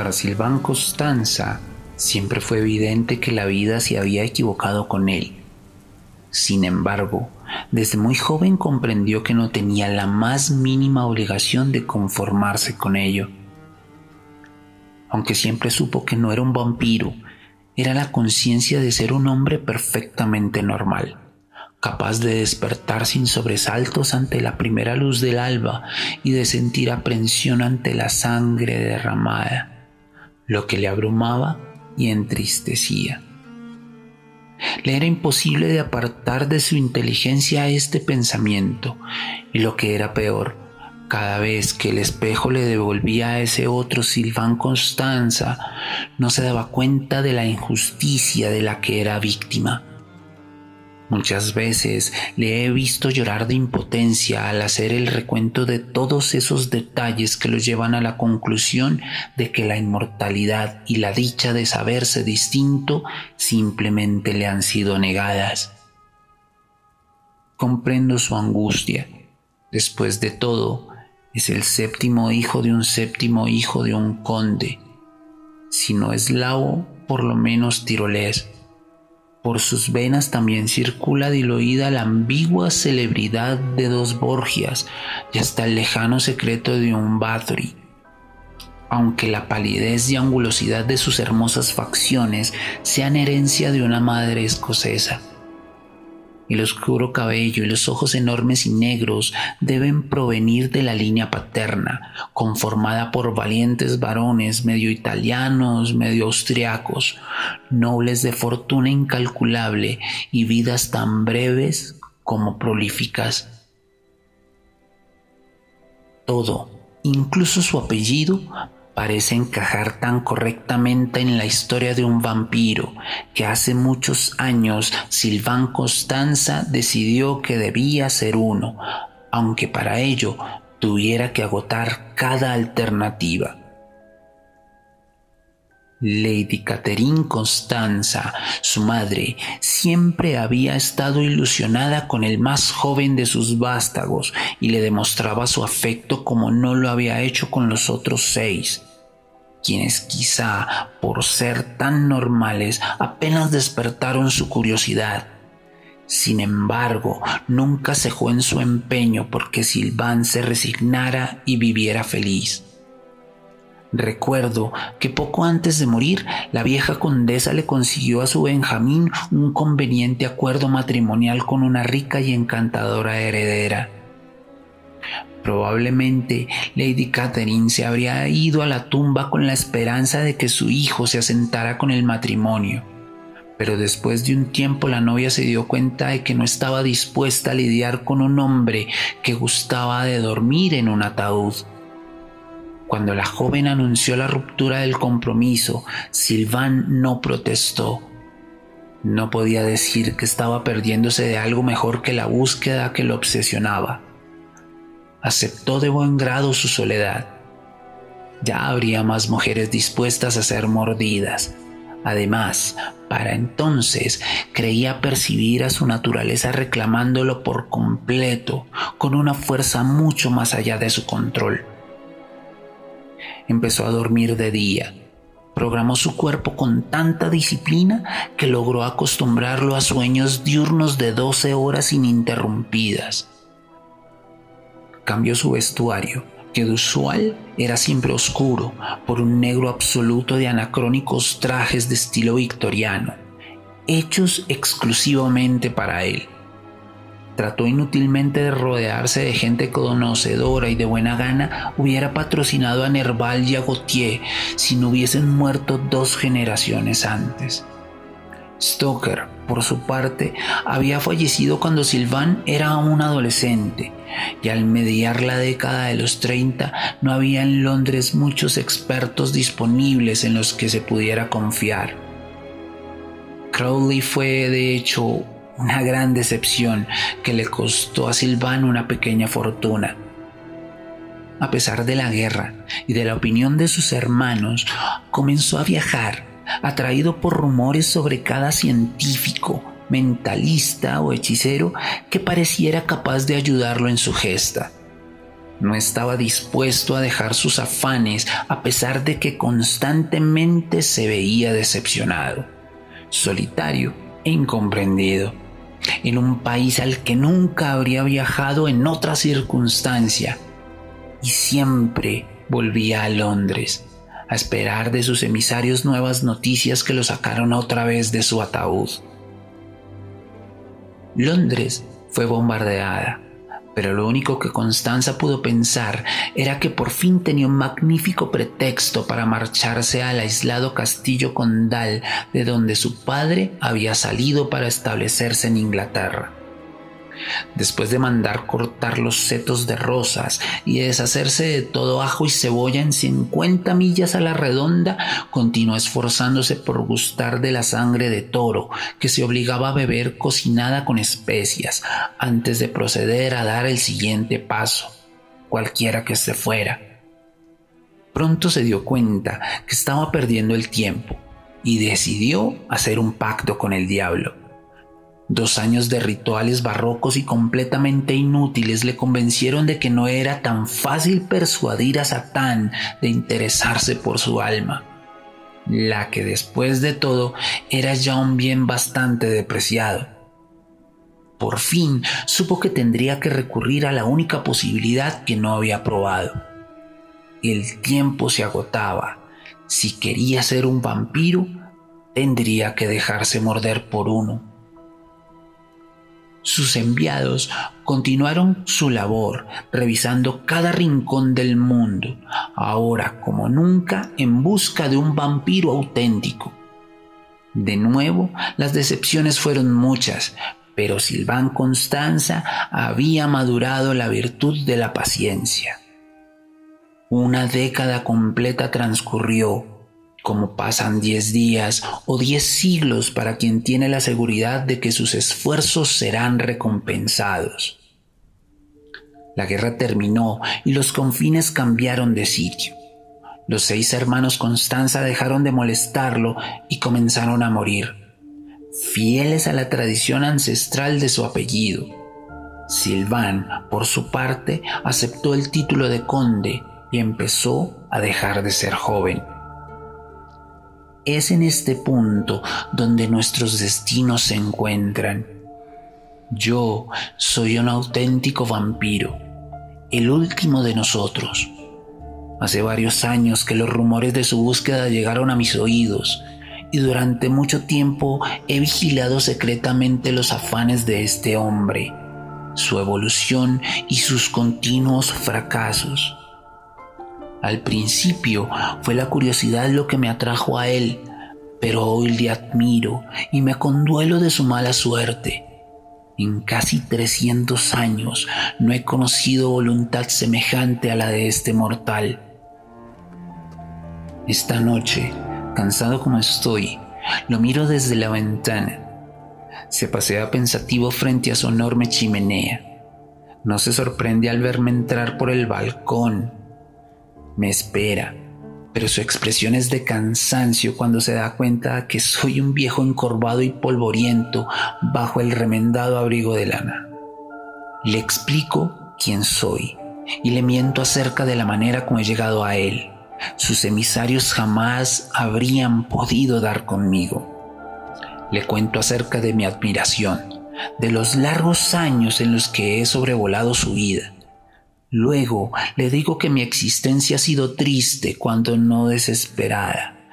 Para Silván Costanza siempre fue evidente que la vida se había equivocado con él. Sin embargo, desde muy joven comprendió que no tenía la más mínima obligación de conformarse con ello. Aunque siempre supo que no era un vampiro, era la conciencia de ser un hombre perfectamente normal, capaz de despertar sin sobresaltos ante la primera luz del alba y de sentir aprensión ante la sangre derramada, lo que le abrumaba y entristecía. Le era imposible de apartar de su inteligencia este pensamiento, y lo que era peor, cada vez que el espejo le devolvía a ese otro Silván Constanza, no se daba cuenta de la injusticia de la que era víctima Muchas veces le he visto llorar de impotencia al hacer el recuento de todos esos detalles que lo llevan a la conclusión de que la inmortalidad y la dicha de saberse distinto simplemente le han sido negadas. Comprendo su angustia. Después de todo, es el séptimo hijo de un séptimo hijo de un conde. Si no eslavo, por lo menos tirolés. Por sus venas también circula diluida la ambigua celebridad de dos Borgias y hasta el lejano secreto de un Bathory. Aunque la palidez y angulosidad de sus hermosas facciones sean herencia de una madre escocesa el oscuro cabello y los ojos enormes y negros deben provenir de la línea paterna, conformada por valientes varones medio italianos, medio austriacos, nobles de fortuna incalculable y vidas tan breves como prolíficas. Todo, incluso su apellido, parece encajar tan correctamente en la historia de un vampiro que hace muchos años Silván Constanza decidió que debía ser uno, aunque para ello tuviera que agotar cada alternativa. Lady Catherine Constanza, su madre, siempre había estado ilusionada con el más joven de sus vástagos y le demostraba su afecto como no lo había hecho con los otros seis quienes quizá por ser tan normales apenas despertaron su curiosidad. Sin embargo, nunca cejó en su empeño porque Silván se resignara y viviera feliz. Recuerdo que poco antes de morir, la vieja condesa le consiguió a su Benjamín un conveniente acuerdo matrimonial con una rica y encantadora heredera. Probablemente Lady Catherine se habría ido a la tumba con la esperanza de que su hijo se asentara con el matrimonio. Pero después de un tiempo la novia se dio cuenta de que no estaba dispuesta a lidiar con un hombre que gustaba de dormir en un ataúd. Cuando la joven anunció la ruptura del compromiso, Silván no protestó. No podía decir que estaba perdiéndose de algo mejor que la búsqueda que lo obsesionaba aceptó de buen grado su soledad. Ya habría más mujeres dispuestas a ser mordidas. Además, para entonces creía percibir a su naturaleza reclamándolo por completo, con una fuerza mucho más allá de su control. Empezó a dormir de día. Programó su cuerpo con tanta disciplina que logró acostumbrarlo a sueños diurnos de 12 horas ininterrumpidas cambió su vestuario, que de usual era siempre oscuro, por un negro absoluto de anacrónicos trajes de estilo victoriano, hechos exclusivamente para él. Trató inútilmente de rodearse de gente conocedora y de buena gana hubiera patrocinado a Nerval y a Gautier si no hubiesen muerto dos generaciones antes. Stoker, por su parte, había fallecido cuando Sylvain era un adolescente, y al mediar la década de los 30 no había en Londres muchos expertos disponibles en los que se pudiera confiar. Crowley fue, de hecho, una gran decepción que le costó a Sylvain una pequeña fortuna. A pesar de la guerra y de la opinión de sus hermanos, comenzó a viajar atraído por rumores sobre cada científico, mentalista o hechicero que pareciera capaz de ayudarlo en su gesta. No estaba dispuesto a dejar sus afanes a pesar de que constantemente se veía decepcionado, solitario e incomprendido, en un país al que nunca habría viajado en otra circunstancia, y siempre volvía a Londres a esperar de sus emisarios nuevas noticias que lo sacaron otra vez de su ataúd. Londres fue bombardeada pero lo único que Constanza pudo pensar era que por fin tenía un magnífico pretexto para marcharse al aislado castillo condal de donde su padre había salido para establecerse en Inglaterra. Después de mandar cortar los setos de rosas y deshacerse de todo ajo y cebolla en 50 millas a la redonda, continuó esforzándose por gustar de la sangre de toro que se obligaba a beber cocinada con especias antes de proceder a dar el siguiente paso, cualquiera que se fuera. Pronto se dio cuenta que estaba perdiendo el tiempo y decidió hacer un pacto con el diablo. Dos años de rituales barrocos y completamente inútiles le convencieron de que no era tan fácil persuadir a Satán de interesarse por su alma, la que después de todo era ya un bien bastante depreciado. Por fin supo que tendría que recurrir a la única posibilidad que no había probado. El tiempo se agotaba. Si quería ser un vampiro, tendría que dejarse morder por uno sus enviados continuaron su labor, revisando cada rincón del mundo, ahora como nunca en busca de un vampiro auténtico. De nuevo, las decepciones fueron muchas, pero Silván Constanza había madurado la virtud de la paciencia. Una década completa transcurrió como pasan diez días o diez siglos para quien tiene la seguridad de que sus esfuerzos serán recompensados. La guerra terminó y los confines cambiaron de sitio. Los seis hermanos Constanza dejaron de molestarlo y comenzaron a morir, fieles a la tradición ancestral de su apellido. Silván, por su parte, aceptó el título de conde y empezó a dejar de ser joven. Es en este punto donde nuestros destinos se encuentran. Yo soy un auténtico vampiro, el último de nosotros. Hace varios años que los rumores de su búsqueda llegaron a mis oídos y durante mucho tiempo he vigilado secretamente los afanes de este hombre, su evolución y sus continuos fracasos. Al principio fue la curiosidad lo que me atrajo a él, pero hoy le admiro y me conduelo de su mala suerte. En casi 300 años no he conocido voluntad semejante a la de este mortal. Esta noche, cansado como estoy, lo miro desde la ventana. Se pasea pensativo frente a su enorme chimenea. No se sorprende al verme entrar por el balcón me espera, pero su expresión es de cansancio cuando se da cuenta que soy un viejo encorvado y polvoriento bajo el remendado abrigo de lana. Le explico quién soy y le miento acerca de la manera como he llegado a él. Sus emisarios jamás habrían podido dar conmigo. Le cuento acerca de mi admiración, de los largos años en los que he sobrevolado su vida Luego le digo que mi existencia ha sido triste cuando no desesperada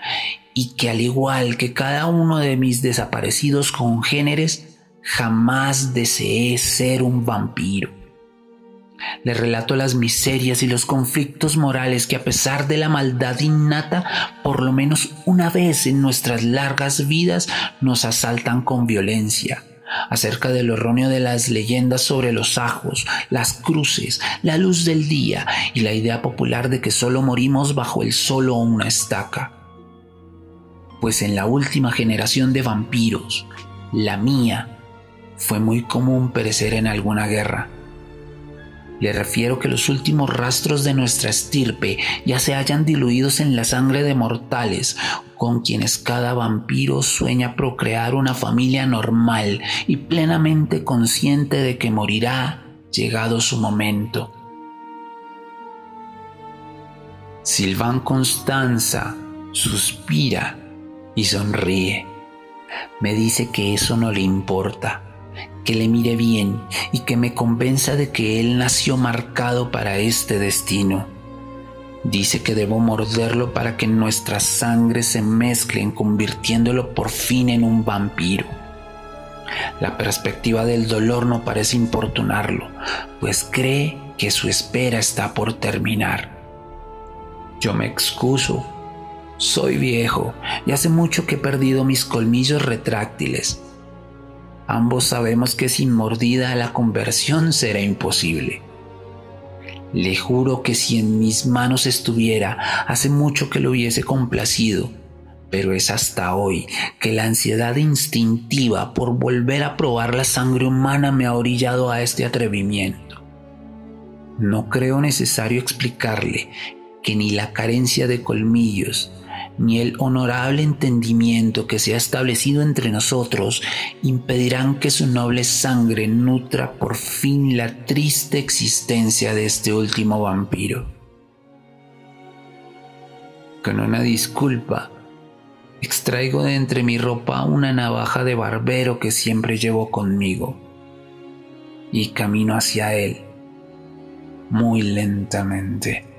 y que al igual que cada uno de mis desaparecidos congéneres, jamás deseé ser un vampiro. Le relato las miserias y los conflictos morales que a pesar de la maldad innata, por lo menos una vez en nuestras largas vidas nos asaltan con violencia acerca de lo erróneo de las leyendas sobre los ajos, las cruces, la luz del día y la idea popular de que solo morimos bajo el sol o una estaca. Pues en la última generación de vampiros, la mía, fue muy común perecer en alguna guerra. Le refiero que los últimos rastros de nuestra estirpe ya se hayan diluidos en la sangre de mortales con quienes cada vampiro sueña procrear una familia normal y plenamente consciente de que morirá llegado su momento. Silván Constanza suspira y sonríe. Me dice que eso no le importa, que le mire bien y que me convenza de que él nació marcado para este destino. Dice que debo morderlo para que nuestras sangres se mezclen convirtiéndolo por fin en un vampiro. La perspectiva del dolor no parece importunarlo, pues cree que su espera está por terminar. Yo me excuso. Soy viejo y hace mucho que he perdido mis colmillos retráctiles. Ambos sabemos que sin mordida la conversión será imposible. Le juro que si en mis manos estuviera, hace mucho que lo hubiese complacido, pero es hasta hoy que la ansiedad instintiva por volver a probar la sangre humana me ha orillado a este atrevimiento. No creo necesario explicarle que ni la carencia de colmillos, ni el honorable entendimiento que se ha establecido entre nosotros impedirán que su noble sangre nutra por fin la triste existencia de este último vampiro. Con una disculpa, extraigo de entre mi ropa una navaja de barbero que siempre llevo conmigo y camino hacia él muy lentamente.